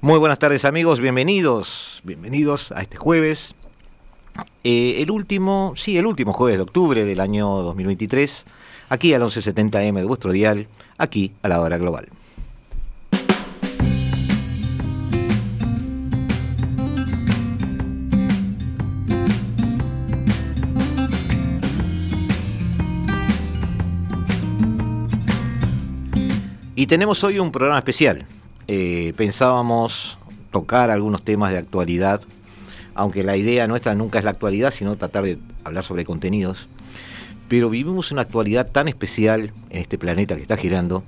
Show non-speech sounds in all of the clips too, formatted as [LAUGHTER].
Muy buenas tardes amigos, bienvenidos, bienvenidos a este jueves. Eh, el último, sí, el último jueves de octubre del año 2023, aquí al 1170M de vuestro dial, aquí a la hora global. Y tenemos hoy un programa especial. Eh, pensábamos tocar algunos temas de actualidad, aunque la idea nuestra nunca es la actualidad, sino tratar de hablar sobre contenidos. Pero vivimos una actualidad tan especial en este planeta que está girando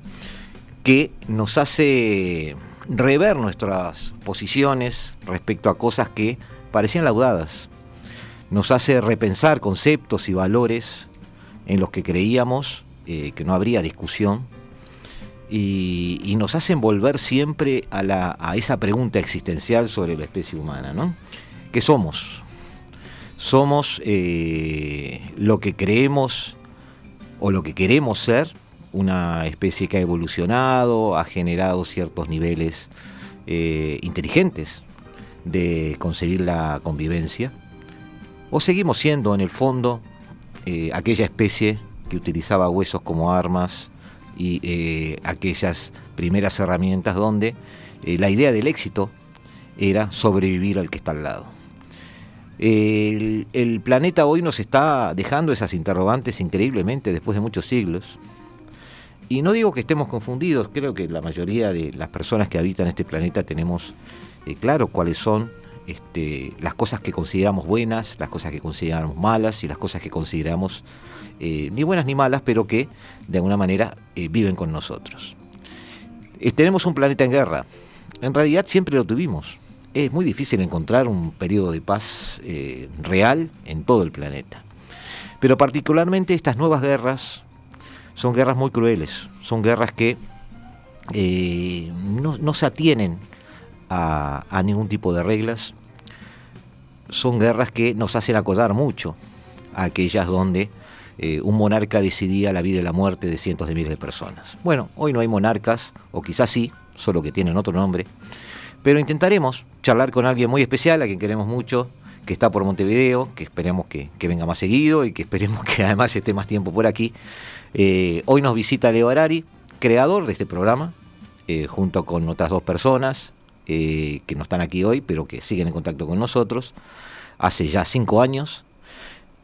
que nos hace rever nuestras posiciones respecto a cosas que parecían laudadas. Nos hace repensar conceptos y valores en los que creíamos eh, que no habría discusión y, nos hacen volver siempre a, esa pregunta existencial sobre la especie humana, ¿no? ¿Qué somos? Somos eh, lo que creemos o lo que queremos ser, una especie que ha evolucionado, ha generado ciertos niveles eh, inteligentes de conseguir la convivencia, o seguimos siendo en el fondo eh, aquella especie que utilizaba huesos como armas, y eh, aquellas primeras herramientas donde eh, la idea del éxito era sobrevivir al que está al lado. El, planeta hoy nos está dejando esas interrogantes increíblemente después de muchos siglos. Y no digo que estemos confundidos, creo que la mayoría de las personas que habitan este planeta tenemos eh, claro cuáles son este, las cosas que consideramos buenas, las cosas que consideramos malas y las cosas que consideramos eh, ni buenas ni malas, pero que de alguna manera eh, viven con nosotros. Eh, tenemos un planeta en guerra. En realidad siempre lo tuvimos. Es muy difícil encontrar un periodo de paz real en todo el planeta. Pero particularmente estas nuevas guerras son guerras muy crueles, son guerras que no, se atienen a, ningún tipo de reglas, son guerras que nos hacen acordar mucho a aquellas donde eh, un monarca decidía la vida y la muerte de cientos de miles de personas. Bueno, hoy no hay monarcas, o quizás sí, solo que tienen otro nombre, pero intentaremos charlar con alguien muy especial, a quien queremos mucho, que está por Montevideo, que esperemos que, venga más seguido y que esperemos [LAUGHS] que además esté más tiempo por aquí. Eh, hoy nos visita Leo Arari, creador de este programa, eh, junto con otras dos personas que no están aquí hoy, pero que siguen en contacto con nosotros, hace ya cinco años.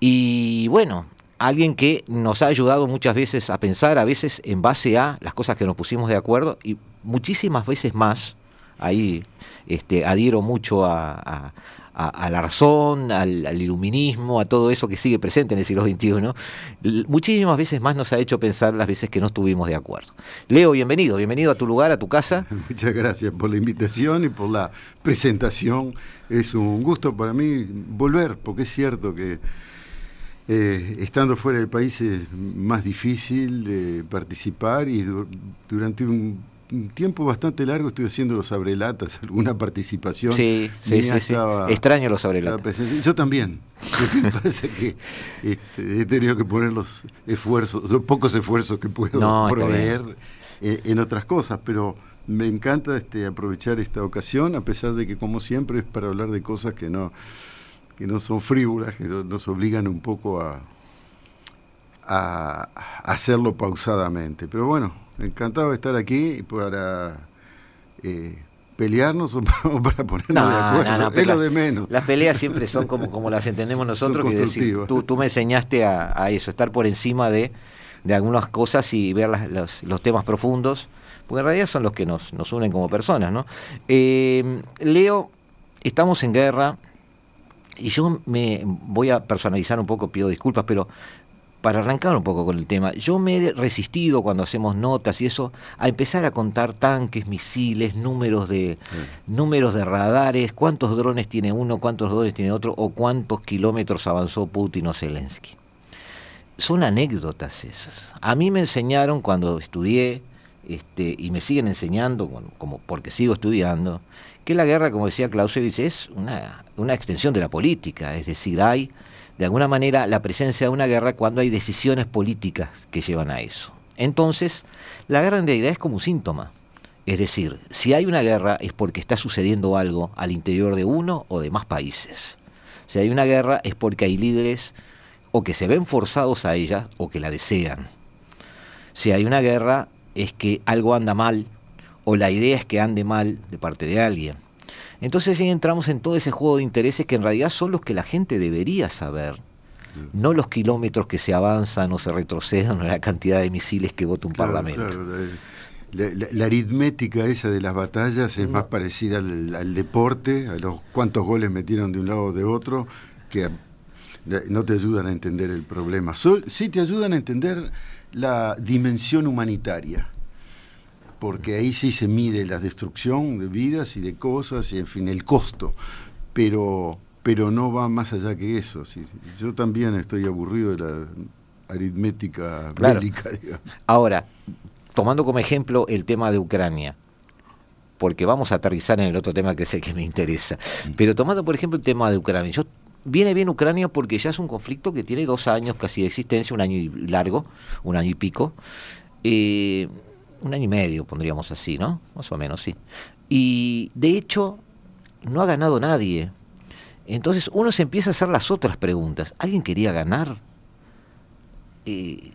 Y bueno, alguien que nos ha ayudado muchas veces a pensar, a veces en base a las cosas que nos pusimos de acuerdo y muchísimas veces más. Ahí este, adhiero mucho a, la razón, al, iluminismo, a todo eso que sigue presente en el siglo XXI. Muchísimas veces más nos ha hecho pensar las veces que no estuvimos de acuerdo. Leo, bienvenido, bienvenido a tu lugar, a tu casa. [LAUGHS] Muchas gracias por la invitación y por la presentación. Es un gusto para mí volver, porque es cierto que eh, estando fuera del país es más difícil de participar y durante un, tiempo bastante largo estuve haciendo los abrelatas, [LAUGHS] alguna participación. Sí, sí, sí, Extraño los abrelatas. Yo también. [LAUGHS] Lo que pasa que este, he tenido que poner los esfuerzos, los pocos esfuerzos que puedo proveer eh, en otras cosas, pero me encanta este, aprovechar esta ocasión, a pesar de que como siempre es para hablar de cosas que no que no son frívolas, que nos obligan un poco a, a hacerlo pausadamente. Pero bueno, encantado de estar aquí para eh, pelearnos o [LAUGHS] para ponernos de acuerdo. es lo de menos. Las peleas siempre son como, como las entendemos nosotros. Que decir, tú, tú, me enseñaste a, eso, estar por encima de, de algunas cosas y ver los, los, temas profundos, porque en realidad son los que nos, nos unen como personas. ¿no? Eh, Leo, estamos en guerra, y yo me voy a personalizar un poco, pido disculpas, pero para arrancar un poco con el tema, yo me he resistido cuando hacemos notas y eso a empezar a contar tanques, misiles, números de números de radares, cuántos drones tiene uno, cuántos drones tiene otro o cuántos kilómetros avanzó Putin o Zelensky. Son anécdotas esas. A mí me enseñaron cuando estudié este, y me siguen enseñando, como porque sigo estudiando, que la guerra, como decía Clausewitz, es una, una extensión de la política, es decir, hay de alguna manera la presencia de una guerra cuando hay decisiones políticas que llevan a eso. Entonces, la guerra en realidad es como un síntoma. Es decir, si hay una guerra es porque está sucediendo algo al interior de uno o de más países. Si hay una guerra es porque hay líderes o que se ven forzados a ella o que la desean. Si hay una guerra es que algo anda mal o la idea es que ande mal de parte de alguien. Entonces ahí entramos en todo ese juego de intereses que en realidad son los que la gente debería saber, no los kilómetros que se avanzan o se retroceden o la cantidad de misiles que vota un parlamento. la, aritmética esa de las batallas es más parecida al, deporte, a los cuántos goles metieron de un lado o de otro, que no te ayudan a entender el problema. sí te ayudan a entender la dimensión humanitaria porque ahí sí se mide la destrucción de vidas y de cosas y en fin el costo, pero pero no va más allá que eso. Yo también estoy aburrido de la aritmética bélica. Ahora, tomando como ejemplo el tema de Ucrania, porque vamos a aterrizar en el otro tema que es el que me interesa, mm. pero tomando por ejemplo el tema de Ucrania, yo viene bien Ucrania porque ya es un conflicto que tiene dos años casi de existencia, un año y largo, un año y pico. Eh, un año y medio, pondríamos así, ¿no? Más o menos, sí. Y de hecho, no ha ganado nadie. Entonces uno se empieza a hacer las otras preguntas. ¿Alguien quería ganar? Eh,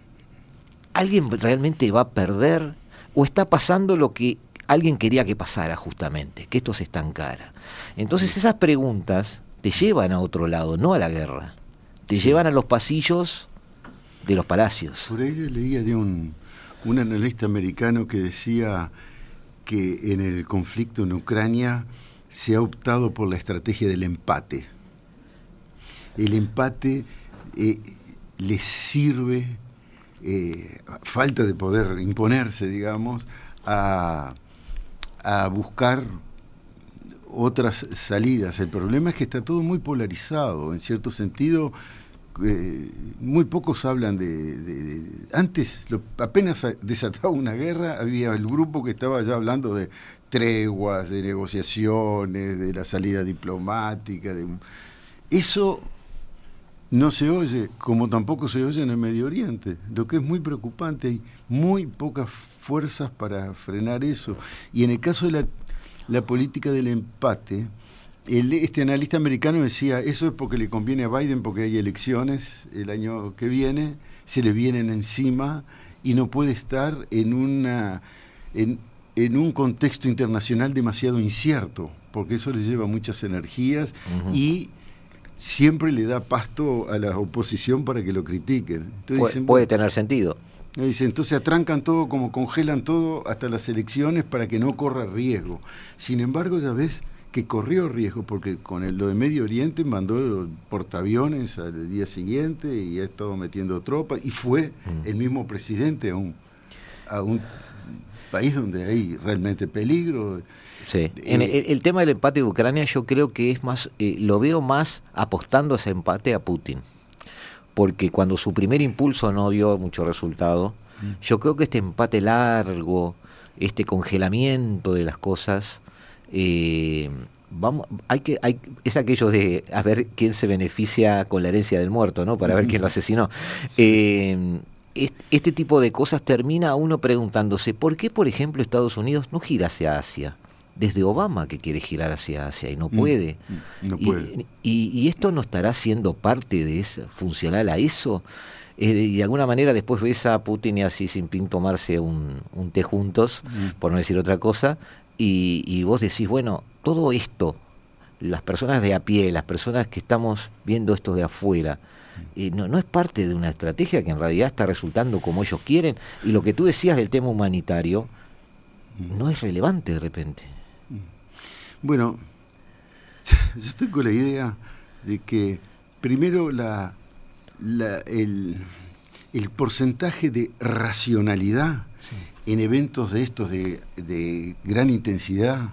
¿Alguien realmente va a perder? ¿O está pasando lo que alguien quería que pasara justamente? Que esto se estancara. Entonces esas preguntas te llevan a otro lado, no a la guerra. Te llevan a los pasillos de los palacios. Por ahí leía de un un analista americano que decía que en el conflicto en Ucrania se ha optado por la estrategia del empate. El empate eh, le sirve, eh, falta de poder imponerse, digamos, a, a buscar otras salidas. El problema es que está todo muy polarizado. En cierto sentido, eh, muy pocos hablan de... antes, apenas desataba una guerra, había el grupo que estaba ya hablando de treguas, de negociaciones, de la salida diplomática. De, eso no se oye, como tampoco se oye en el Medio Oriente, lo que es muy preocupante. Hay muy pocas fuerzas para frenar eso. Y en el caso de la política del empate, este analista americano decía, eso es porque le conviene a Biden porque hay elecciones el año que viene, se le vienen encima y no puede estar en, una, en, un contexto internacional demasiado incierto, porque eso le lleva muchas energías y siempre le da pasto a la oposición para que lo critiquen. puede, tener sentido. Dice, entonces atrancan todo, como congelan todo hasta las elecciones para que no corra riesgo. Sin embargo, ya ves, que corrió riesgo, porque con el, lo de Medio Oriente mandó portaaviones al día siguiente y ha estado metiendo tropas, y fue mm. el mismo presidente a un, a un país donde hay realmente peligro. Sí. En eh, el, tema del empate de Ucrania yo creo que es más, eh, lo veo más apostando a ese empate a Putin, porque cuando su primer impulso no dio mucho resultado, mm. yo creo que este empate largo, este congelamiento de las cosas, eh, vamos, hay que, hay, es aquello de a ver quién se beneficia con la herencia del muerto, ¿no? Para ver quién lo asesinó. Eh, este tipo de cosas termina uno preguntándose, ¿por qué, por ejemplo, Estados Unidos no gira hacia Asia? Desde Obama que quiere girar hacia Asia y no mm, puede. No puede. Y, esto no estará siendo parte de eso, funcional a eso. Eh, y de alguna manera después ves a Putin y a Xi Jinping tomarse un, un té juntos, mm. por no decir otra cosa, y, vos decís, bueno, todo esto, las personas de a pie, las personas que estamos viendo esto de afuera, eh, no, no es parte de una estrategia que en realidad está resultando como ellos quieren. Y lo que tú decías del tema humanitario no es relevante de repente. Bueno, [LAUGHS] yo estoy con la idea de que primero la, la el, el porcentaje de racionalidad en eventos de estos de, gran intensidad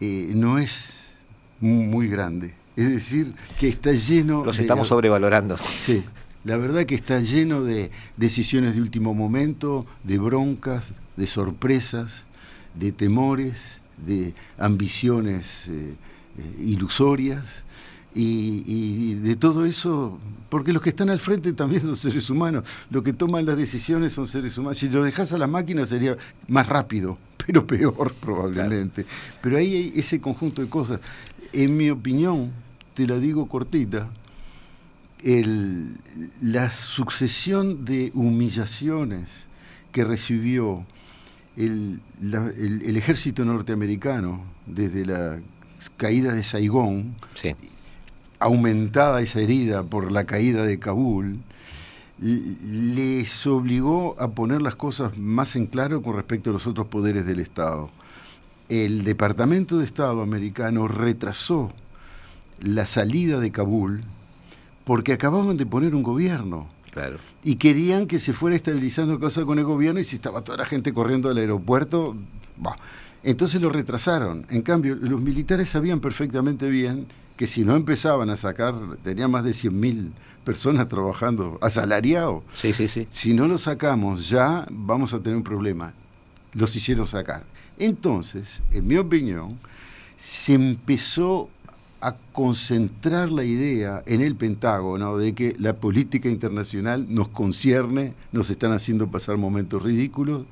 eh, no es muy grande. Es decir, que está lleno... Los estamos sobrevalorando. Sí, la verdad que está lleno de decisiones de último momento, de broncas, de sorpresas, de temores, de ambiciones eh, eh, ilusorias y, de todo eso, porque los que están al frente también son seres humanos, los que toman las decisiones son seres humanos. Si lo dejas a la máquina sería más rápido, [LAUGHS] pero peor probablemente. Pero ahí hay ese conjunto de cosas. En mi opinión, te la digo cortita, el, la sucesión de humillaciones que recibió el, el, ejército norteamericano desde la caída de Saigón, aumentada esa herida por la caída de Kabul, les obligó a poner las cosas más en claro con respecto a los otros poderes del Estado. El Departamento de Estado americano retrasó la salida de Kabul porque acababan de poner un gobierno. Claro. Y querían que se fuera estabilizando cosas con el gobierno y si estaba toda la gente corriendo al aeropuerto, bah. entonces lo retrasaron. En cambio, los militares sabían perfectamente bien que si no empezaban a sacar, tenía más de 100.000 personas trabajando asalariados. Sí, sí, sí. Si no lo sacamos ya, vamos a tener un problema. Los hicieron sacar. Entonces, en mi opinión, se empezó a concentrar la idea en el Pentágono de que la política internacional nos concierne, nos están haciendo pasar momentos ridículos.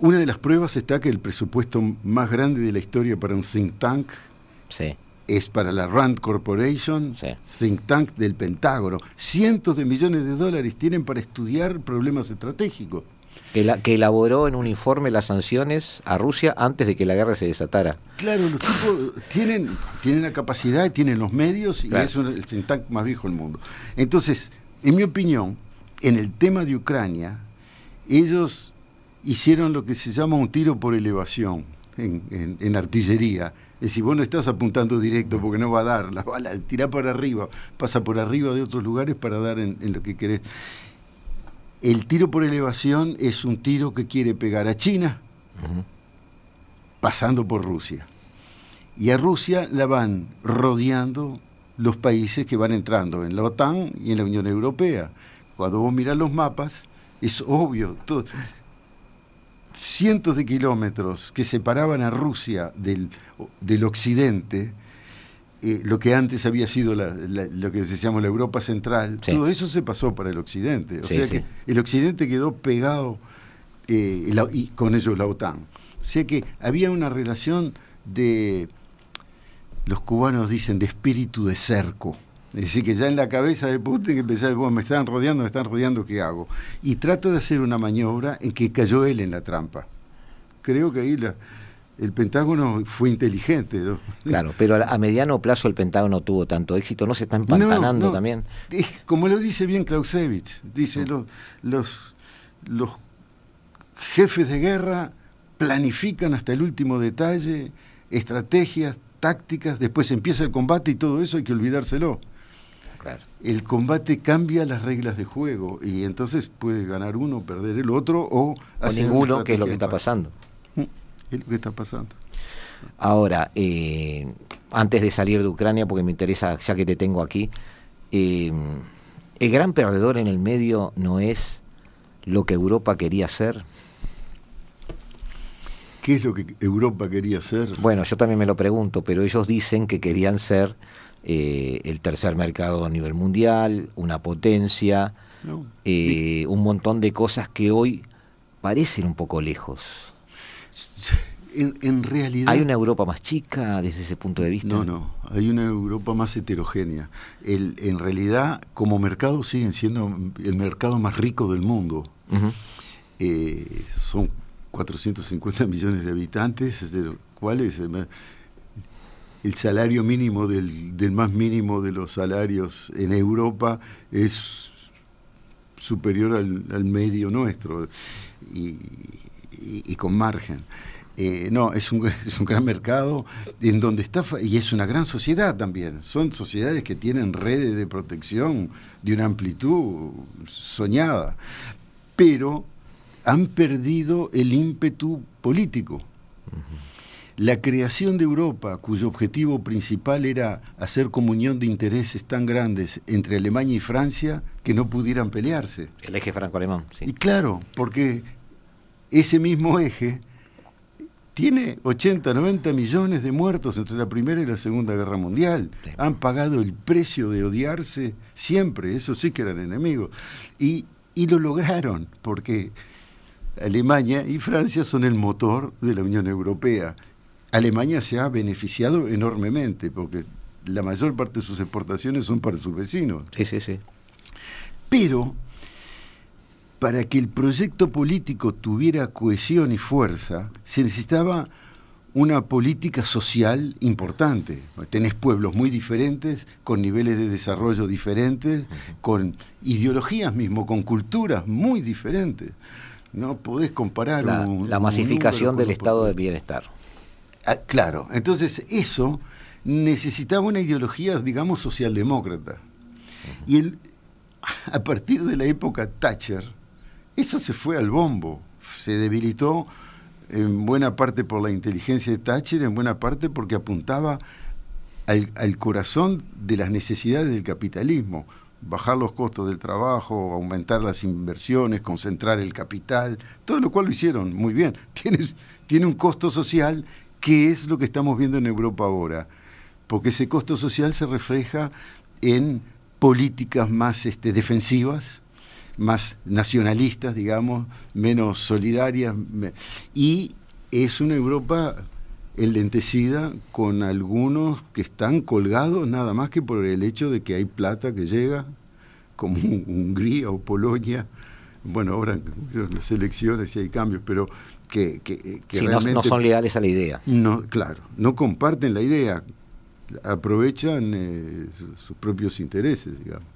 Una de las pruebas está que el presupuesto más grande de la historia para un think tank es para la Rand Corporation, think tank del Pentágono. Cientos de millones de dólares tienen para estudiar problemas estratégicos que, elaboró en un informe las sanciones a Rusia antes de que la guerra se desatara. Claro, los tipos tienen, tienen la capacidad, tienen los medios y es el think más viejo del mundo. Entonces, en mi opinión, en el tema de Ucrania, ellos hicieron lo que se llama un tiro por elevación en, artillería. Es decir, vos no estás apuntando directo porque no va a dar, la bala tira para arriba, pasa por arriba de otros lugares para dar en, en lo que querés. El tiro por elevación es un tiro que quiere pegar a China, pasando por Rusia. Y a Rusia la van rodeando los países que van entrando en la OTAN y en la Unión Europea. Cuando vos mirás los mapas, es obvio, cientos de kilómetros que separaban a Rusia del, del occidente, eh, lo que antes había sido lo que decíamos la Europa Central, todo eso se pasó para el Occidente. O sea que el Occidente quedó pegado eh, y con ello la OTAN. O sea que había una relación de, los cubanos dicen, de espíritu de cerco. Es decir, que ya en la cabeza de Putin que pensaba, bueno, me están rodeando, me están rodeando, ¿qué hago? Y trata de hacer una maniobra en que cayó él en la trampa. Creo que ahí la, el Pentágono fue inteligente. Claro, pero a, mediano plazo el Pentágono tuvo tanto éxito, ¿no se está empantanando también? como lo dice bien Clausewitz, dice los, los, los jefes de guerra planifican hasta el último detalle, estrategias, tácticas, después empieza el combate y todo eso hay que olvidárselo. Claro. El combate cambia las reglas de juego y entonces puede ganar uno, perder el otro o... O ninguno, que es lo que está pasando es lo que está pasando. Ahora, eh, antes de salir de Ucrania, porque me interesa, ya que te tengo aquí, eh, el gran perdedor en el medio no es lo que Europa quería hacer. ¿Qué es lo que Europa quería hacer? Bueno, yo también me lo pregunto, pero ellos dicen que querían ser eh, el tercer mercado a nivel mundial, una potencia, un montón de cosas que hoy parecen un poco lejos. En, realidad... ¿Hay una Europa más chica desde ese punto de vista? No, no, hay una Europa más heterogénea. El, en realidad, como mercado, siguen siendo el mercado más rico del mundo. Eh, son 450 millones de habitantes, de los cuales eh, el salario mínimo del, más mínimo de los salarios en Europa es superior al, medio nuestro. Y, y, con margen. eh, no, es un, [LAUGHS] es un gran mercado en donde está, y es una gran sociedad también. Son sociedades que tienen redes de protección de una amplitud soñada, pero han perdido el ímpetu político. La creación de Europa, cuyo objetivo principal era hacer comunión de intereses tan grandes entre Alemania y Francia que no pudieran pelearse. El eje franco-alemán, sí. Y claro, porque ese mismo eje tiene 80, 90 millones de muertos entre la Primera y la Segunda Guerra Mundial. Han pagado el precio de odiarse siempre, eso sí que eran enemigos. Y, y lo lograron, porque Alemania y Francia son el motor de la Unión Europea. Alemania se ha beneficiado enormemente porque la mayor parte de sus exportaciones son para sus vecinos. Sí, sí, sí. Pero para que el proyecto político tuviera cohesión y fuerza, se necesitaba una política social importante. Tenés pueblos muy diferentes, con niveles de desarrollo diferentes, con ideologías mismo, con culturas muy diferentes. No podés comparar la, un, la masificación del estado del bienestar. Ah, claro, entonces eso necesitaba una ideología, digamos, socialdemócrata. Y el, a partir de la época Thatcher, eso se fue al bombo, se debilitó en buena parte por la inteligencia de Thatcher, en buena parte porque apuntaba al, al corazón de las necesidades del capitalismo bajar los costos del trabajo, aumentar las inversiones, concentrar el capital, todo lo cual lo hicieron muy bien. [LAUGHS] Tiene, tiene un costo social que es lo que estamos viendo en Europa ahora, porque ese costo social se refleja en políticas más este, defensivas, más nacionalistas, digamos, menos solidarias, y es una Europa enlentecida con algunos que están colgados nada más que por el hecho de que hay plata que llega, como Hungría o Polonia. Bueno, ahora las elecciones y hay cambios, pero que, que, que Sí, realmente no son leales a la idea. no, claro, no comparten la idea, aprovechan eh, su- sus propios intereses, digamos.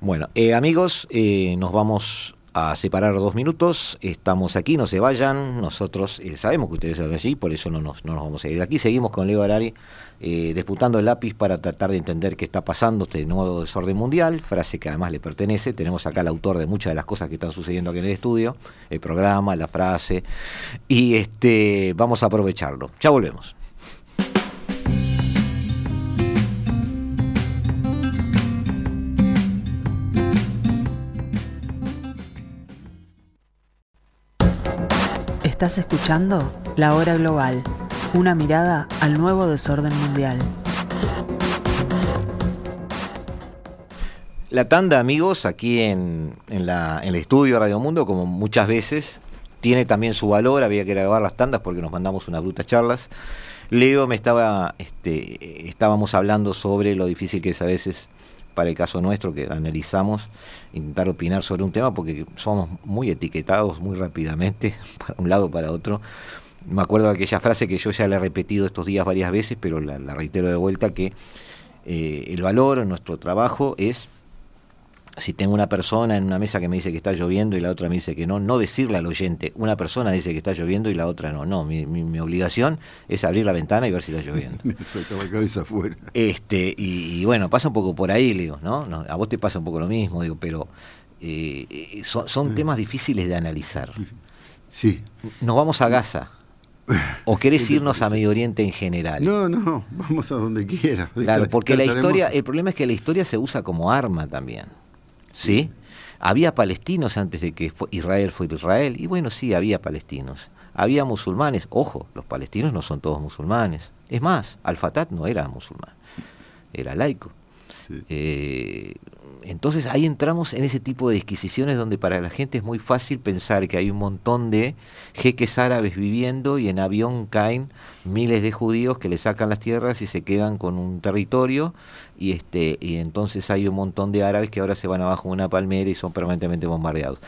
Bueno, eh, amigos, eh, nos vamos a separar dos minutos. Estamos aquí, no se vayan. Nosotros eh, sabemos que ustedes están allí, por eso no nos, no nos vamos a ir de aquí. Seguimos con Leo Arari eh, disputando el lápiz para tratar de entender qué está pasando este nuevo desorden mundial, frase que además le pertenece. Tenemos acá al autor de muchas de las cosas que están sucediendo aquí en el estudio, el programa, la frase, y este vamos a aprovecharlo. Ya volvemos. Estás escuchando La Hora Global, una mirada al nuevo desorden mundial. La tanda, amigos, aquí en, el estudio Radio Mundo, como muchas veces, tiene también su valor. Había que grabar las tandas porque nos mandamos unas brutas charlas. Leo me estaba, este, estábamos hablando sobre lo difícil que es a veces para el caso nuestro, que analizamos, intentar opinar sobre un tema porque somos muy etiquetados muy rápidamente, [LAUGHS] para un lado para otro. Me acuerdo de aquella frase que yo ya la he repetido estos días varias veces, pero la, la reitero de vuelta, que eh, el valor en nuestro trabajo es si tengo una persona en una mesa que me dice que está lloviendo y la otra me dice que no, no decirle al oyente, una persona dice que está lloviendo y la otra no. No, mi, mi, mi obligación es abrir la ventana y ver si está lloviendo. [LAUGHS] Sacar la cabeza afuera. Este, y, y, bueno, pasa un poco por ahí, le digo, ¿no? no a vos te pasa un poco lo mismo, digo, pero eh, son, son temas difíciles de analizar. Sí. Nos vamos a Gaza. ¿O [LAUGHS] querés irnos a Medio Oriente en general? No, no, vamos a donde quiera. Claro, porque la historia, el problema es que la historia se usa como arma también. ¿Sí? Había palestinos antes de que Israel fuera Israel, y bueno, sí, había palestinos. Había musulmanes, ojo, los palestinos no son todos musulmanes. Es más, Al-Fatah no era musulmán, era laico. Sí. Eh, entonces ahí entramos en ese tipo de disquisiciones donde para la gente es muy fácil pensar que hay un montón de jeques árabes viviendo y en avión caen miles de judíos que le sacan las tierras y se quedan con un territorio y este y entonces hay un montón de árabes que ahora se van abajo de una palmera y son permanentemente bombardeados.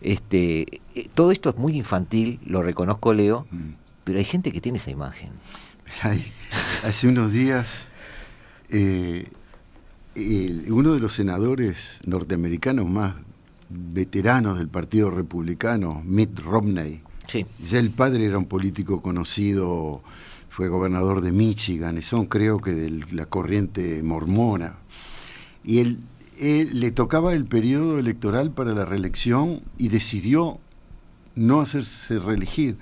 Este eh, todo esto es muy infantil, lo reconozco Leo, mm. pero hay gente que tiene esa imagen. [LAUGHS] Hay, hace unos días eh, el, uno de los senadores norteamericanos más veteranos del Partido Republicano, Mitt Romney, Sí. Ya el padre era un político conocido, fue gobernador de Michigan, y son creo que de la corriente mormona. Y él, él le tocaba el periodo electoral para la reelección y decidió no hacerse reelegir.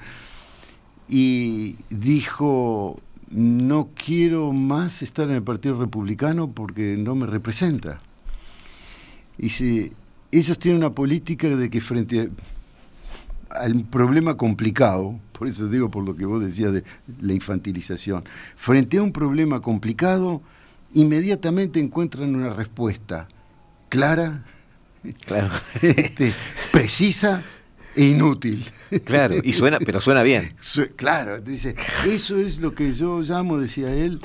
Y dijo, no quiero más estar en el Partido Republicano porque no me representa. Y si ellos tienen una política de que frente al problema complicado, por eso digo por lo que vos decías de la infantilización, frente a un problema complicado, inmediatamente encuentran una respuesta clara, Claro. [LAUGHS] este, precisa inútil. Claro, y suena, pero suena bien. Su- Claro, dice, eso es lo que yo llamo, decía él,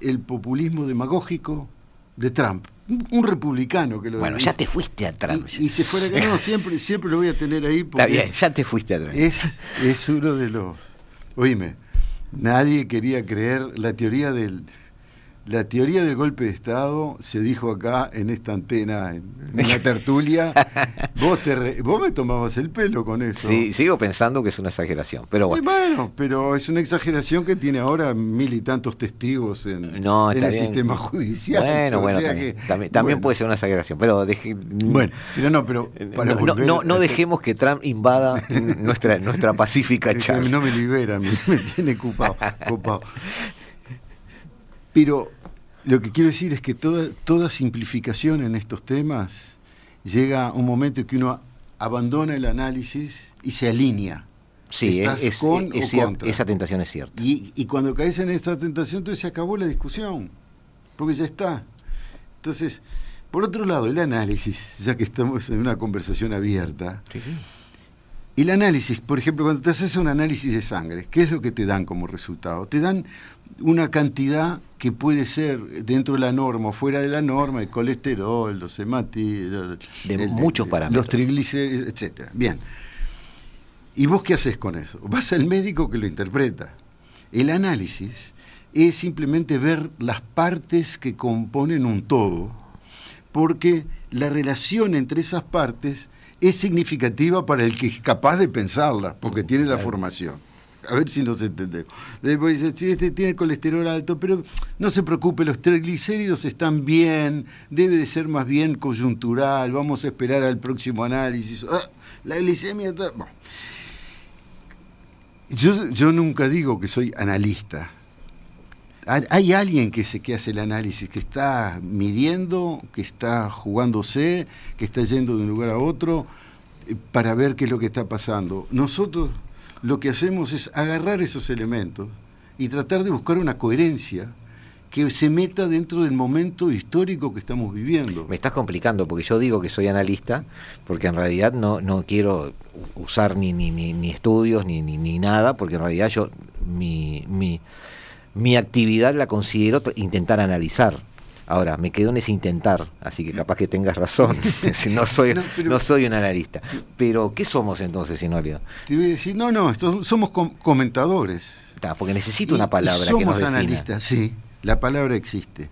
el populismo demagógico de Trump. Un, un republicano que lo Bueno, dice. ya te fuiste a Trump. Y, y se fuera que no, [LAUGHS] siempre, siempre lo voy a tener ahí porque Está bien, ya te fuiste a Trump. es, es uno de los. Oíme, nadie quería creer la teoría del. La teoría del golpe de Estado se dijo acá en esta antena, en, en una tertulia. [LAUGHS] vos, te re- vos me tomabas el pelo con eso. Sí, sigo pensando que es una exageración, pero Y bueno. bueno, pero es una exageración que tiene ahora mil y tantos testigos en, No, en está el bien. sistema judicial. Bueno, bueno, también, que- también, también bueno. puede ser una exageración, pero deje- Bueno, pero no, pero para no, no, volver no- no a- dejemos que Trump invada [LAUGHS] nuestra, nuestra pacífica charla. no me libera, me, me tiene ocupado. [LAUGHS] Pero lo que quiero decir es que toda, toda simplificación en estos temas llega a un momento en que uno abandona el análisis y se alinea. Sí, ¿Estás es, con es o contra? esa tentación es cierta. Y, y cuando caes en esta tentación, entonces se acabó la discusión, porque ya está. Entonces, por otro lado, el análisis, ya que estamos en una conversación abierta, el análisis, por ejemplo, cuando te haces un análisis de sangre, ¿qué es lo que te dan como resultado? Te dan una cantidad que puede ser dentro de la norma o fuera de la norma, el colesterol, los hematíes, De muchos parámetros. los triglicéridos, etcétera. Bien. ¿Y vos qué haces con eso? Vas al médico que lo interpreta. El análisis es simplemente ver las partes que componen un todo, porque la relación entre esas partes es significativa para el que es capaz de pensarla, porque tiene la formación. A ver si nos entendemos. Después dice, sí, este tiene colesterol alto, pero no se preocupe, los triglicéridos están bien, debe de ser más bien coyuntural, vamos a esperar al próximo análisis. Ah, la glicemia está... Bueno. Yo, yo nunca digo que soy analista. Hay- alguien que, se, que hace el análisis, que está midiendo, que está jugándose, que está yendo de un lugar a otro eh, para ver qué es lo que está pasando. Nosotros lo que hacemos es agarrar esos elementos y tratar de buscar una coherencia que se meta dentro del momento histórico que estamos viviendo. Me estás complicando porque yo digo que soy analista, porque en realidad no, no quiero usar ni, ni, ni, ni estudios ni, ni, ni nada, porque en realidad yo mi, mi, mi actividad la considero intentar analizar. Ahora, me quedo en ese intentar, así que capaz que tengas razón. [LAUGHS] [LAUGHS] Si no, soy, No, pero- no soy un analista. Pero, ¿qué somos entonces, Sinolio? Te voy a decir, no, no, estos somos com- comentadores. Ta, Porque necesito Y- una palabra que somos nos defina. analistas, sí, la palabra existe.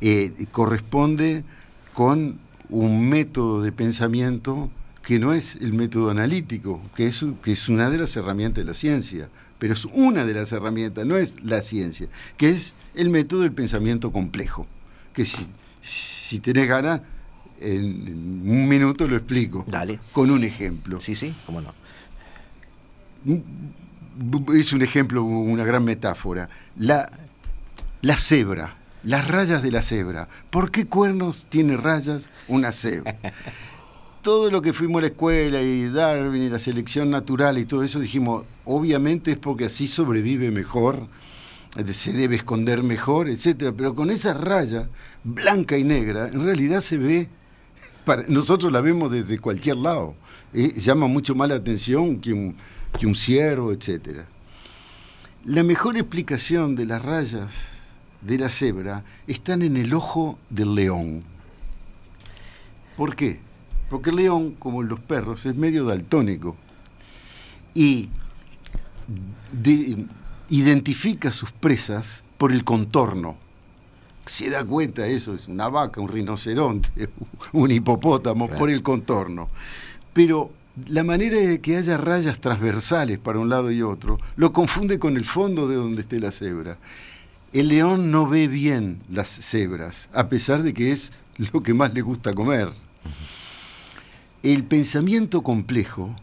Eh, corresponde con un método de pensamiento que no es el método analítico, que es, que es una de las herramientas de la ciencia, pero es una de las herramientas, no es la ciencia, que es el método del pensamiento complejo, que si, si tenés ganas, en, un minuto lo explico, Dale. con un ejemplo. Sí, sí, cómo no. es un ejemplo, una gran metáfora. La, la cebra, las rayas de la cebra. ¿Por qué cuernos tiene rayas una cebra? [LAUGHS] Todo lo que fuimos a la escuela y Darwin y la selección natural y todo eso, dijimos, obviamente es porque así sobrevive mejor, eh, se debe esconder mejor, etcétera. Pero con esa raya blanca y negra, en realidad se ve, para- nosotros la vemos desde cualquier lado. Eh, llama mucho más la atención que un, que un ciervo, etcétera. La mejor explicación de las rayas de la cebra están en el ojo del león. ¿Por qué? Porque el león, como los perros, es medio daltónico y de- identifica sus presas por el contorno. Se da cuenta eso, es una vaca, un rinoceronte, [LAUGHS] un hipopótamo, Claro. por el contorno. Pero la manera de que haya rayas transversales para un lado y otro lo confunde con el fondo de donde esté la cebra. El león no ve bien las cebras, a pesar de que es lo que más le gusta comer. El pensamiento complejo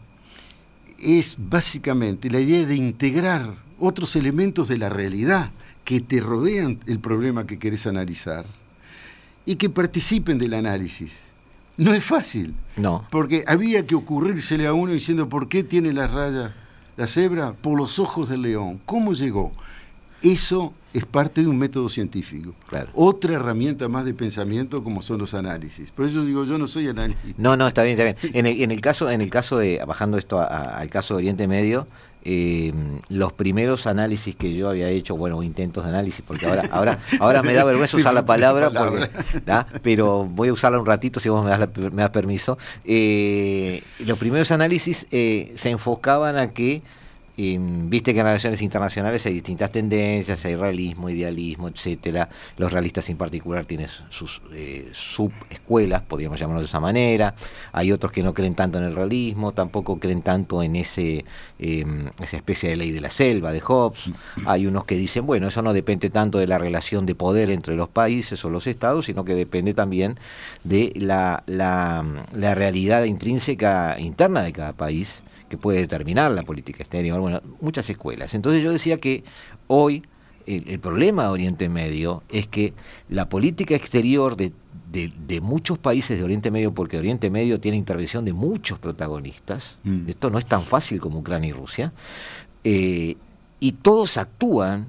es básicamente la idea de integrar otros elementos de la realidad que te rodean el problema que querés analizar y que participen del análisis. No es fácil. No. Porque había que ocurrírsele a uno diciendo por qué tiene la raya la cebra por los ojos del león. ¿Cómo llegó? Eso es parte de un método científico. Claro. Otra herramienta más de pensamiento como son los análisis. Por eso digo, yo no soy análisis. No, no, está bien, está bien. En el, en el caso, en el caso de, bajando esto a- a- al caso de Oriente Medio, eh, los primeros análisis que yo había hecho, bueno, intentos de análisis, porque ahora, ahora, ahora me da vergüenza usar la [LAUGHS] palabra, porque, pero voy a usarla un ratito si vos me das, la- me das permiso. Eh, los primeros análisis eh, se enfocaban a que eh, viste que en relaciones internacionales hay distintas tendencias, hay realismo, idealismo, etcétera. Los realistas en particular tienen sus eh, subescuelas, podríamos llamarlo de esa manera. Hay otros que no creen tanto en el realismo, tampoco creen tanto en ese eh, esa especie de ley de la selva de Hobbes. Hay unos que dicen, bueno, eso no depende tanto de la relación de poder entre los países o los estados, sino que depende también de la, la realidad intrínseca interna de cada país que puede determinar la política exterior, bueno, muchas escuelas. Entonces yo decía que hoy el, el problema de Oriente Medio es que la política exterior de, de- de muchos países de Oriente Medio, porque Oriente Medio tiene intervención de muchos protagonistas, Mm. esto no es tan fácil como Ucrania y Rusia, eh, y todos actúan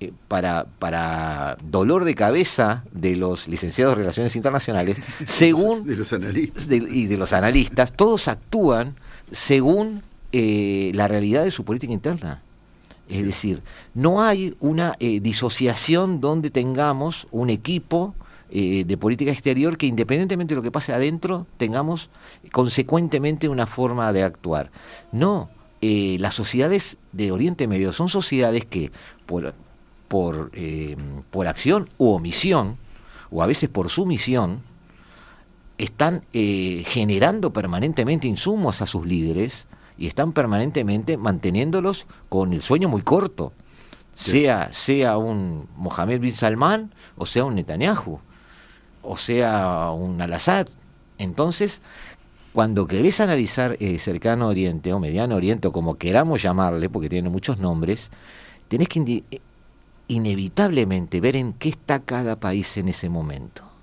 eh, para, para dolor de cabeza de los licenciados de Relaciones Internacionales, [LAUGHS] según De los analistas. de- y de los analistas, todos actúan según eh, la realidad de su política interna. Es decir, no hay una eh, disociación donde tengamos un equipo eh, de política exterior que independientemente de lo que pase adentro, tengamos consecuentemente una forma de actuar. No, eh, las sociedades de Oriente Medio son sociedades que por, por, eh, por acción u omisión, o a veces por sumisión, están eh, generando permanentemente insumos a sus líderes y están permanentemente manteniéndolos con el sueño muy corto, sea, sea un Mohamed bin Salman o sea un Netanyahu o sea un Al-Assad. Entonces, cuando querés analizar eh, cercano Oriente o Mediano Oriente o como queramos llamarle, porque tiene muchos nombres, tenés que eh, inevitablemente ver en qué está cada país en ese momento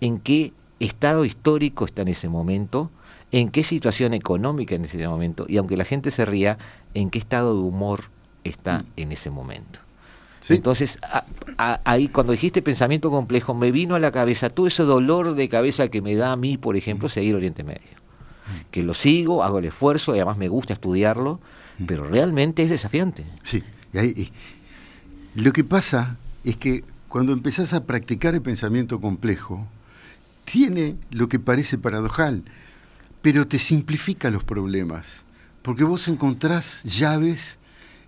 en qué estado histórico está en ese momento, en qué situación económica en ese momento, y aunque la gente se ría, en qué estado de humor está en ese momento. Sí. Entonces, a- a- ahí cuando dijiste pensamiento complejo, me vino a la cabeza todo ese dolor de cabeza que me da a mí, por ejemplo, seguir Oriente Medio. Que lo sigo, hago el esfuerzo, y además me gusta estudiarlo, pero realmente es desafiante. Sí, y ahí- y lo que pasa es que cuando empezás a practicar el pensamiento complejo, tiene lo que parece paradojal, pero te simplifica los problemas, porque vos encontrás llaves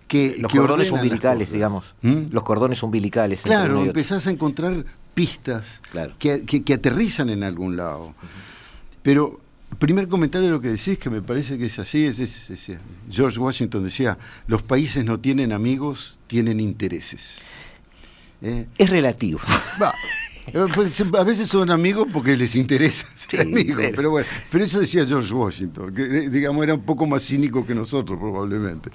que... Los que cordones umbilicales, digamos. ¿Mm? Los cordones umbilicales. Claro, empezás a encontrar pistas Claro. que, que- que aterrizan en algún lado. Pero, primer comentario de lo que decís, que me parece que es así, es, es- es- George Washington decía, los países no tienen amigos, tienen intereses. ¿Eh? Es relativo. Va, eh, [LAUGHS] pues, a veces son amigos porque les interesa [LAUGHS] ser Sí, amigos, pero- pero... bueno, pero eso decía George Washington, que eh, digamos era un poco más cínico que nosotros probablemente.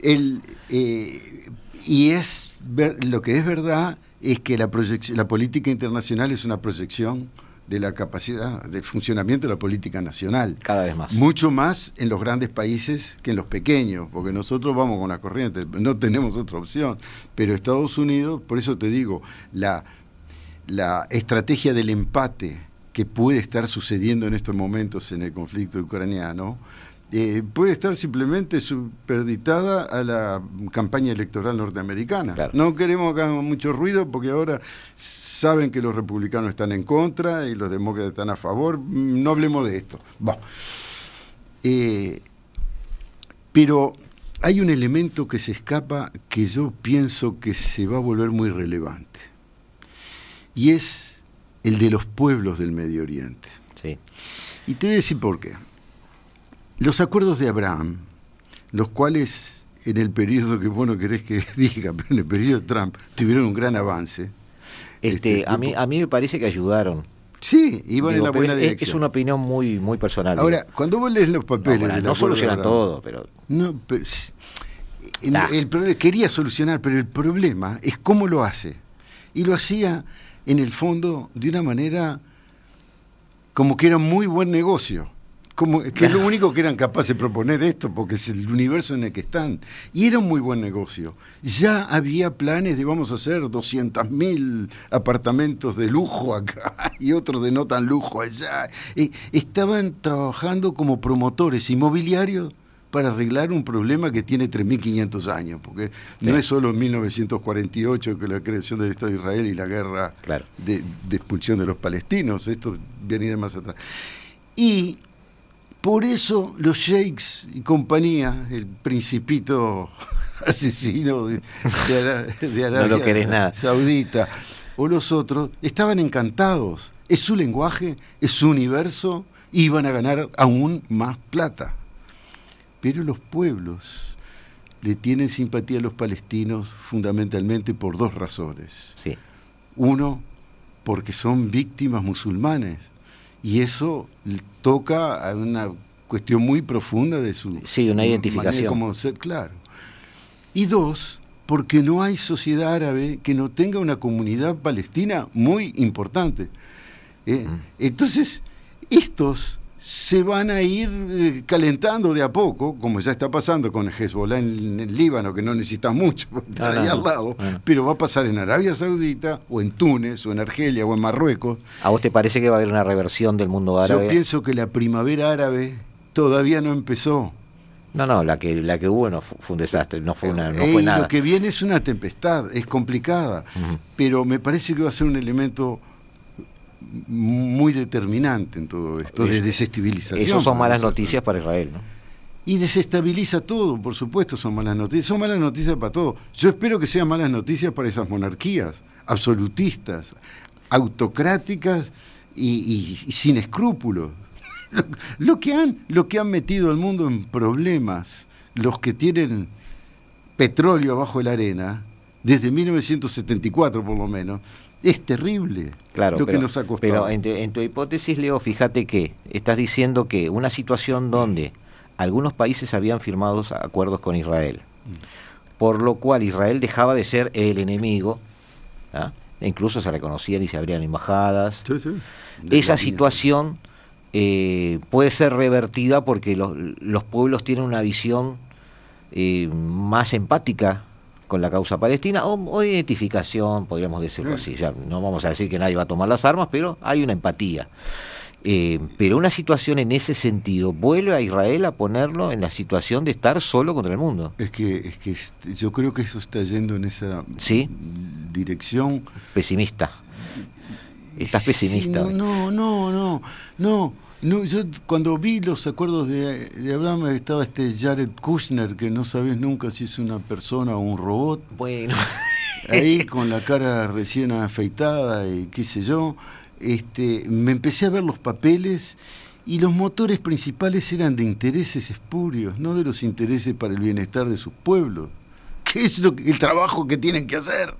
El, eh, y es ver- lo que es verdad es que la, la política internacional es una proyección de la capacidad de funcionamiento de la política nacional. Cada vez más. Mucho más en los grandes países que en los pequeños, porque nosotros vamos con la corriente, no tenemos otra opción. Pero Estados Unidos, por eso te digo, la, la estrategia del empate que puede estar sucediendo en estos momentos en el conflicto ucraniano, eh, puede estar simplemente superditada a la campaña electoral norteamericana. Claro. No queremos que hagan mucho ruido porque ahora saben que los republicanos están en contra y los demócratas están a favor. No hablemos de esto. Eh, pero hay un elemento que se escapa que yo pienso que se va a volver muy relevante. Y es el de los pueblos del Medio Oriente. Sí. Y te voy a decir por qué. los acuerdos de Abraham, los cuales en el periodo que vos no querés que [LAUGHS] diga, pero en el periodo de Trump tuvieron un gran avance. Este, Este, a, mí, a mí me parece que ayudaron. Sí, iban Digo, en la buena es- dirección. Es una opinión muy, muy personal. Ahora, cuando vos lees los no, papeles... bueno, no acuerdo de soluciona Abraham, todo, pero No, pero el, el problema quería solucionar, pero el problema es cómo lo hace. Y lo hacía en el fondo de una manera como que era muy buen negocio. Como que es lo [LAUGHS] único que eran capaces de proponer esto, porque es el universo en el que están. Y era un muy buen negocio. Ya había planes de vamos a hacer 200.000 apartamentos de lujo acá [LAUGHS] y otros de no tan lujo allá. Eh, estaban trabajando como promotores inmobiliarios para arreglar un problema que tiene 3.500 años, porque no es solo en 1948 que la creación del Estado de Israel y la guerra Claro. de, de expulsión de los palestinos, esto viene de más atrás. Y por eso los sheiks y compañía, el principito [LAUGHS] asesino de, de Ara- de Arabia lo querés nada. Saudita, o los otros, estaban encantados. Es su lenguaje, es su universo, y iban a ganar aún más plata. Pero los pueblos le tienen simpatía a los palestinos fundamentalmente por dos razones. sí. Uno, porque son víctimas musulmanes. Y eso toca a una cuestión muy profunda de su Sí, una identificación. como ser, claro. Y dos, porque no hay sociedad árabe que no tenga una comunidad palestina muy importante. ¿eh? Mm. Entonces, estos se van a ir eh, calentando de a poco, como ya está pasando con Hezbollah en, el Líbano, que no necesita mucho, no, ahí no. al lado, No, pero va a pasar en Arabia Saudita, o en Túnez, o en Argelia, o en Marruecos. ¿A vos te parece que va a haber una reversión del mundo árabe? Yo pienso que la primavera árabe todavía no empezó. No, no, la que, la que hubo no fu- fue un desastre, no fue, una, no Eh, fue nada. Lo que viene es una tempestad, es complicada, pero me parece que va a ser un elemento muy determinante en todo esto, de desestabilización. Eso son malas noticias para Israel, ¿no? Y desestabiliza todo, por supuesto, son malas noticias. Son malas noticias para todo. Yo espero que sean malas noticias para esas monarquías absolutistas, autocráticas y, y- y sin escrúpulos. [LAUGHS] Lo, lo que han, lo que han metido al mundo en problemas, los que tienen petróleo abajo de la arena, desde 1974 por lo menos, es terrible Claro, lo pero, que nos ha costado. pero en, tu, en tu hipótesis, Leo, fíjate que estás diciendo que una situación donde algunos países habían firmado acuerdos con Israel, por lo cual Israel dejaba de ser el enemigo, ¿ah? e incluso se reconocían y se abrían embajadas. Sí, sí. Esa situación eh, puede ser revertida porque los, los pueblos tienen una visión eh, más empática con la causa palestina o, o de identificación, podríamos decirlo así. Ya no vamos a decir que nadie va a tomar las armas, pero hay una empatía. Eh, pero una situación en ese sentido vuelve a Israel a ponerlo en la situación de estar solo contra el mundo. Es que, es que yo creo que eso está yendo en esa Sí. dirección. Pesimista. Estás Sí, pesimista. no, no, no, no, no, Yo cuando vi los acuerdos de, de Abraham estaba este Jared Kushner, que no sabes nunca si es una persona o un robot, Bueno, [LAUGHS] ahí con la cara recién afeitada y qué sé yo. Este, me empecé a ver los papeles y los motores principales eran de intereses espurios, no de los intereses para el bienestar de sus pueblos. [LAUGHS] ¿Qué es lo que- el trabajo que tienen que hacer?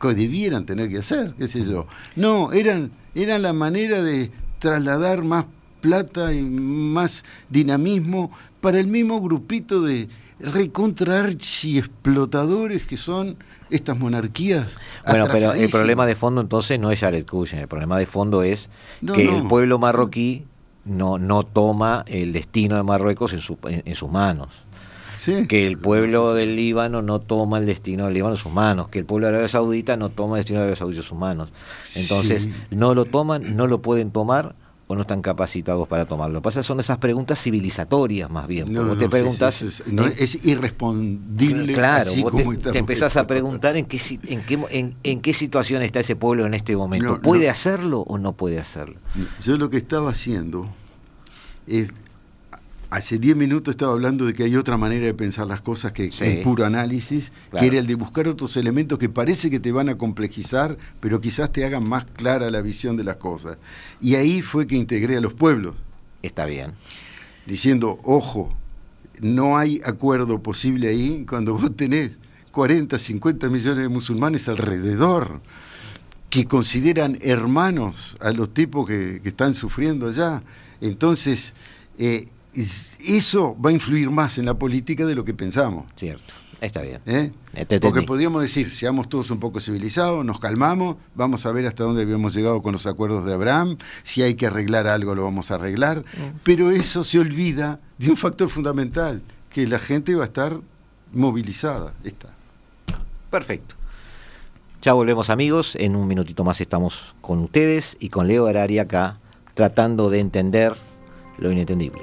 Que debieran tener que hacer, qué sé yo. No, eran, eran la manera de trasladar más plata y más dinamismo para el mismo grupito de recontra explotadores que son estas monarquías. Bueno, pero el problema de fondo entonces no es Jared Kushner, el problema de fondo es No, que no. el pueblo marroquí no, no toma el destino de Marruecos en, su- en- en sus manos, Sí. que el pueblo del Líbano no toma el destino del Líbano en sus manos, que el pueblo de Arabia Saudita no toma el destino de Arabia Saudita en sus manos. Entonces, Sí. no lo toman, no lo pueden tomar o no están capacitados para tomarlo. Lo que pasa son esas preguntas civilizatorias más bien. No, porque vos no, te preguntas... sí, sí, sí. No, es irrespondible. Claro, así vos como te, empezás a preguntar en qué, en, qué, en, en qué situación está ese pueblo en este momento. ¿Puede hacerlo o no puede hacerlo? Yo lo que estaba haciendo es. Hace 10 minutos estaba hablando de que hay otra manera de pensar las cosas que Sí. el puro análisis, Claro. que era el de buscar otros elementos que parece que te van a complejizar, pero quizás te hagan más clara la visión de las cosas. Y ahí fue que integré a los pueblos. Está bien. diciendo, ojo, no hay acuerdo posible ahí cuando vos tenés 40, 50 millones de musulmanes alrededor que consideran hermanos a los tipos que, están sufriendo allá. Entonces, eh, eso va a influir más en la política de lo que pensamos. Cierto. Está bien. ¿Eh? Porque podríamos decir, seamos todos un poco civilizados, nos calmamos, vamos a ver hasta dónde habíamos llegado con los acuerdos de Abraham, si hay que arreglar algo lo vamos a arreglar, mm. pero eso se olvida de un factor fundamental, que la gente va a estar movilizada. Está. Perfecto. Ya volvemos amigos, en un minutito más estamos con ustedes y con Leo Arari acá tratando de entender lo inentendible.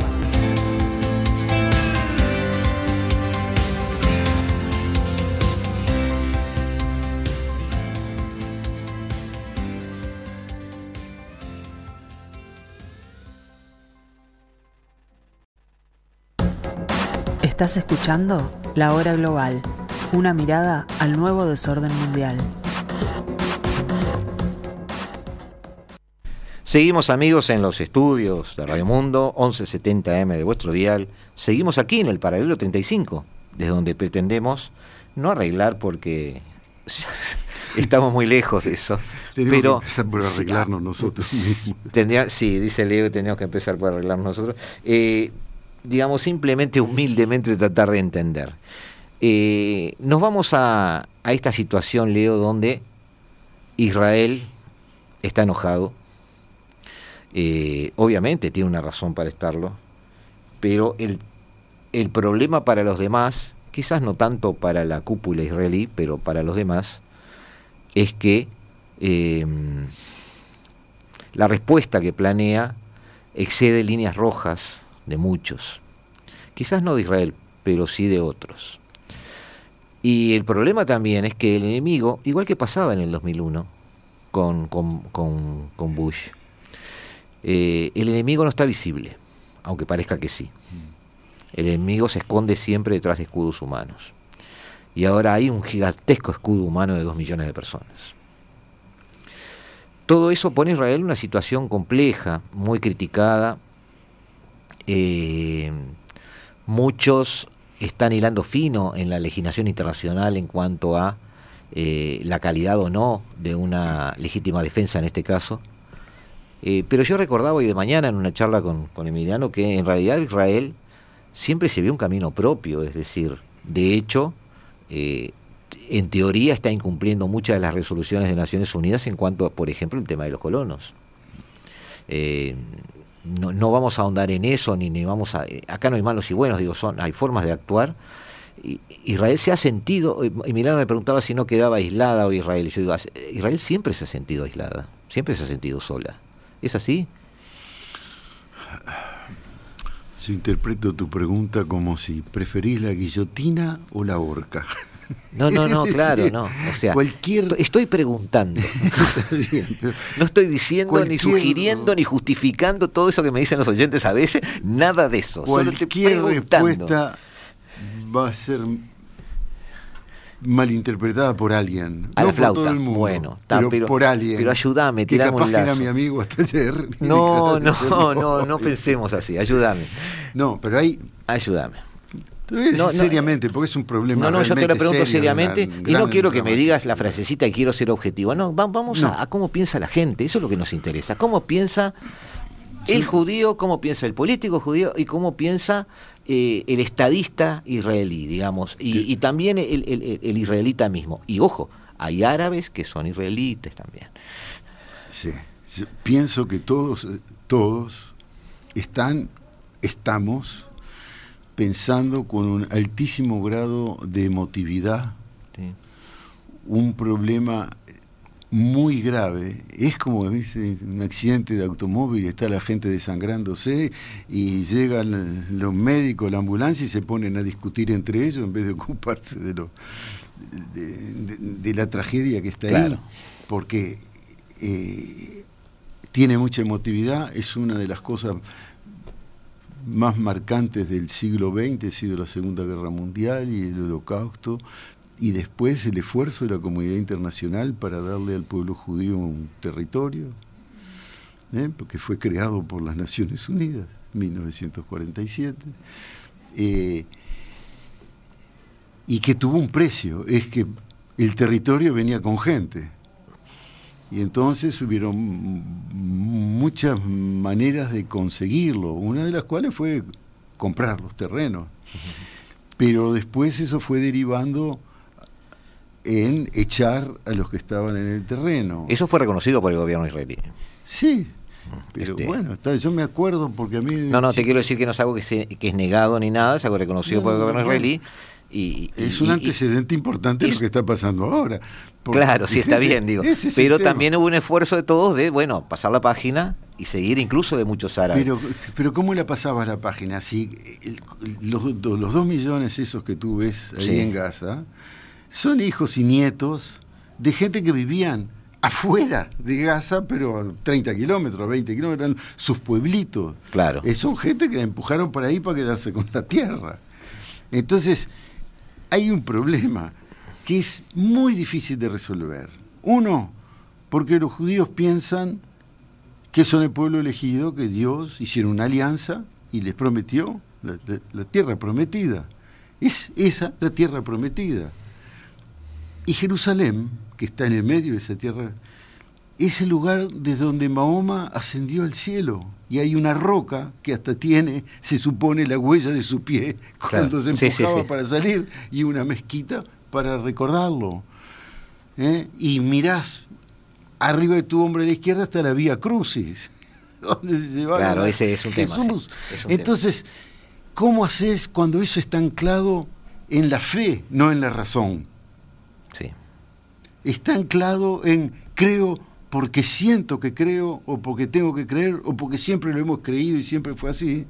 Estás escuchando La Hora Global, una mirada al nuevo desorden mundial. Seguimos amigos en los estudios de Radio Mundo, 1170M de vuestro dial. Seguimos aquí en el paralelo 35, desde donde pretendemos no arreglar porque [LAUGHS] estamos muy lejos de eso. [LAUGHS] pero que empezar por arreglarnos nosotros mismos. sí, dice Leo, que teníamos que empezar por arreglarnos nosotros. Eh, digamos, simplemente humildemente tratar de entender. Eh, nos vamos a, a esta situación, Leo, donde Israel está enojado eh, obviamente tiene una razón para estarlo, pero el, el problema para los demás, quizás no tanto para la cúpula israelí, pero para los demás, es que eh, la respuesta que planea excede líneas rojas de muchos. Quizás no de Israel, pero sí de otros. Y el problema también es que el enemigo, igual que pasaba en el 2001 con, con, con Bush, eh, el enemigo no está visible, aunque parezca que sí. El enemigo se esconde siempre detrás de escudos humanos. Y ahora hay un gigantesco escudo humano de dos millones de personas. Todo eso pone a Israel en una situación compleja, muy criticada. Eh, muchos están hilando fino en la legislación internacional en cuanto a eh, la calidad o no de una legítima defensa en este caso. Eh, pero yo recordaba hoy de mañana en una charla con, Emiliano que en realidad Israel siempre se vio un camino propio, es decir, de hecho, en teoría está incumpliendo muchas de las resoluciones de Naciones Unidas en cuanto a, por ejemplo, el tema de los colonos. No, vamos a ahondar en eso, ni, ni vamos a... Acá no hay malos y buenos, digo, son, hay formas de actuar. Israel se ha sentido, Emiliano me preguntaba si no quedaba aislada o Israel, y yo digo, Israel siempre se ha sentido aislada, siempre se ha sentido sola. ¿Es así? Yo interpreto tu pregunta como si preferís la guillotina o la horca. No, no, no, [LAUGHS] claro, no. O sea, cualquier... estoy preguntando. [LAUGHS] no estoy diciendo, ni sugiriendo, ni justificando todo eso que me dicen los oyentes a veces. Nada de eso. Cualquier Solo respuesta va a ser malinterpretada por alguien. A la flauta. Por todo el mundo, bueno, pero, por alguien. Pero ayúdame, que capaz que era mi amigo hasta ayer. [LAUGHS] No, no, no, no pensemos así. Ayúdame. No, pero ahí. Ayúdame. No, seriamente, porque es un problema. No, no, yo te lo pregunto seriamente y no quiero que me digas la frasecita y quiero ser objetivo. No, vamos a, cómo piensa la gente, eso es lo que nos interesa. ¿Cómo piensa el judío, cómo piensa el político judío y cómo piensa eh, el estadista israelí, digamos, y, también el, israelita mismo. Y ojo, hay árabes que son israelitas también. Sí, pienso que todos, todos están, estamos pensando con un altísimo grado de emotividad, un problema muy grave. Es como dice un accidente de automóvil, está la gente desangrándose y llegan los médicos, la ambulancia y se ponen a discutir entre ellos en vez de ocuparse de lo de, la tragedia que está ahí. Porque eh, tiene mucha emotividad, es una de las cosas más marcantes del siglo XX, ha sido la Segunda Guerra Mundial y el Holocausto, y después el esfuerzo de la comunidad internacional para darle al pueblo judío un territorio, ¿eh? porque fue creado por las Naciones Unidas, 1947, eh, y que tuvo un precio, es que el territorio venía con gente. Y entonces hubieron muchas maneras de conseguirlo, una de las cuales fue comprar los terrenos. Pero después eso fue derivando en echar a los que estaban en el terreno. Eso fue reconocido por el gobierno israelí. Sí, pero este, bueno, está, yo me acuerdo porque a mí... No, no, te quiero decir que no es algo que, que es negado ni nada, es algo reconocido por el gobierno israelí. Y, es un antecedente importante lo que está pasando ahora. claro, sí está [LAUGHS] bien, digo. Pero también hubo un esfuerzo de todos de, bueno, pasar la página y seguir incluso de muchos árabes. Pero, pero ¿cómo la pasabas la página? Si los, los, dos millones esos que tú ves ahí en Gaza son hijos y nietos de gente que vivían afuera de Gaza, pero a 30 kilómetros, 20 kilómetros, eran sus pueblitos. Claro. Eh, son gente que la empujaron para ahí para quedarse con la tierra. Entonces, hay un problema que es muy difícil de resolver. Uno, porque los judíos piensan que son el pueblo elegido, que Dios hicieron una alianza y les prometió la tierra prometida. Es esa la tierra prometida. Y Jerusalén, que está en el medio de esa tierra, es el lugar desde donde Mahoma ascendió al cielo. Y hay una roca que hasta tiene, se supone, la huella de su pie [LAUGHS] cuando se empujaba para salir, y una mezquita para recordarlo. ¿Eh? Y mirás, arriba de tu hombre a la izquierda está la vía Crucis, [LAUGHS] donde se Claro, ese es un tema. Entonces, ¿cómo haces cuando eso está anclado en la fe, no en la razón? Sí. Está anclado en creo porque siento que creo, o porque tengo que creer, o porque siempre lo hemos creído y siempre fue así,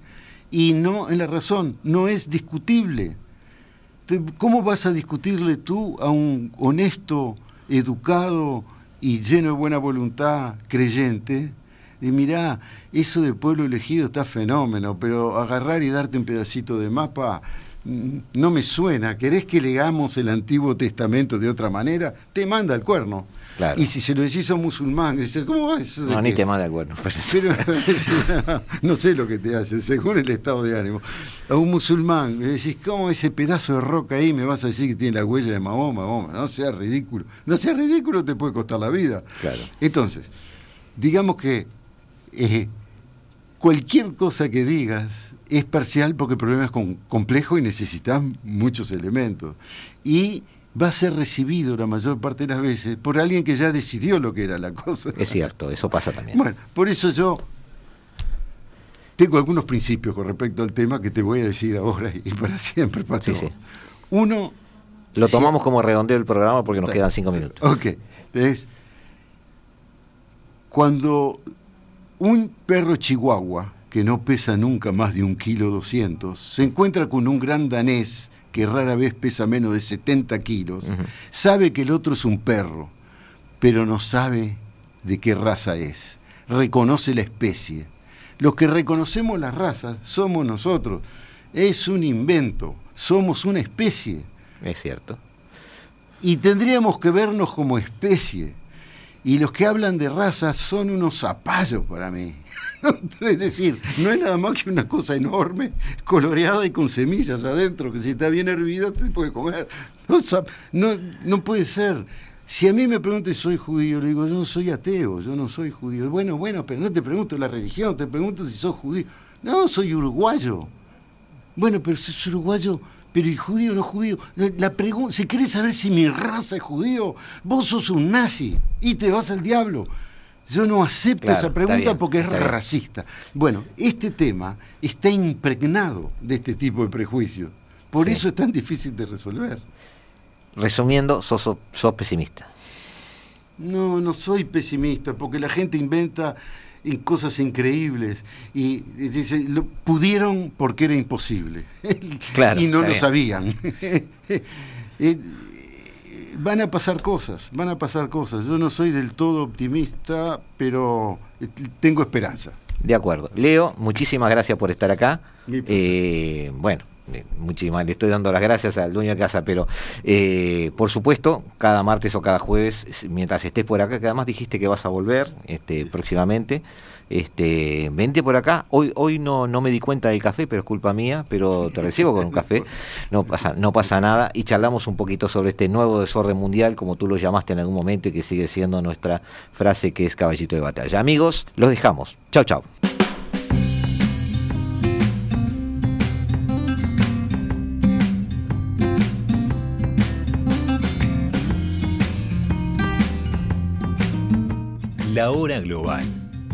y no en la razón, no es discutible. ¿Cómo vas a discutirle tú a un honesto, educado y lleno de buena voluntad, creyente, de mirá, eso de pueblo elegido está fenómeno, pero agarrar y darte un pedacito de mapa, no me suena, ¿querés que leamos el Antiguo Testamento de otra manera? Te manda el cuerno. Y si se lo decís a un musulmán, dices, ¿cómo va eso? No, ni te manda el cuerno. Pero, [LAUGHS] no sé lo que te hace, según el estado de ánimo. A un musulmán le decís, ¿cómo ese pedazo de roca ahí me vas a decir que tiene la huella de Mahoma? no sea ridículo. No sea ridículo, te puede costar la vida. Claro. Entonces, digamos que eh, cualquier cosa que digas es parcial porque el problema es complejo y necesitas muchos elementos. Y va a ser recibido la mayor parte de las veces por alguien que ya decidió lo que era la cosa. Es cierto, eso pasa también. Bueno, por eso yo tengo algunos principios con respecto al tema que te voy a decir ahora y para siempre, Patrón. Sí, Uno... Lo tomamos como redondeo del programa porque nos quedan cinco minutos. Ok, es cuando un perro chihuahua que no pesa nunca más de un kilo doscientos, se encuentra con un gran danés que rara vez pesa menos de 70 kilos, sabe que el otro es un perro, pero no sabe de qué raza es. Reconoce la especie. Los que reconocemos las razas somos nosotros. Es un invento. Somos una especie. Es cierto. Y tendríamos que vernos como especie. Y los que hablan de razas son unos zapallos para mí. [LAUGHS] [LAUGHS] es decir, no es nada más que una cosa enorme, coloreada y con semillas adentro, que si está bien hervida te puede comer. No, no, puede ser. Si a mí me preguntan si soy judío, le digo, yo no soy ateo, yo no soy judío. Bueno, bueno, pero no te pregunto la religión, te pregunto si sos judío. No, soy uruguayo. Bueno, pero si uruguayo, pero ¿y judío no judío? La pregunta, si querés saber si mi raza es judío, vos sos un nazi y te vas al diablo. Yo no acepto esa pregunta porque es racista. Bueno, este tema está impregnado de este tipo de prejuicios. Por eso es tan difícil de resolver. Resumiendo, sos, pesimista. No, no soy pesimista, porque la gente inventa cosas increíbles y dice, lo pudieron porque era imposible. [LAUGHS] Claro, y no lo sabían. [LAUGHS] Van a pasar cosas, van a pasar cosas. Yo no soy del todo optimista, pero eh, tengo esperanza. De acuerdo. Leo, muchísimas gracias por estar acá. Eh, bueno, eh, muchísimas, le estoy dando las gracias al dueño de casa, pero eh, por supuesto, cada martes o cada jueves, mientras estés por acá, que además dijiste que vas a volver este, próximamente, este, vente por acá. Hoy, hoy no, no me di cuenta del café, pero es culpa mía, pero te recibo con un café, no pasa, no pasa nada, y charlamos un poquito sobre este nuevo desorden mundial, como tú lo llamaste en algún momento, y que sigue siendo nuestra frase que es caballito de batalla. Amigos, los dejamos. Chau, chau. La hora global,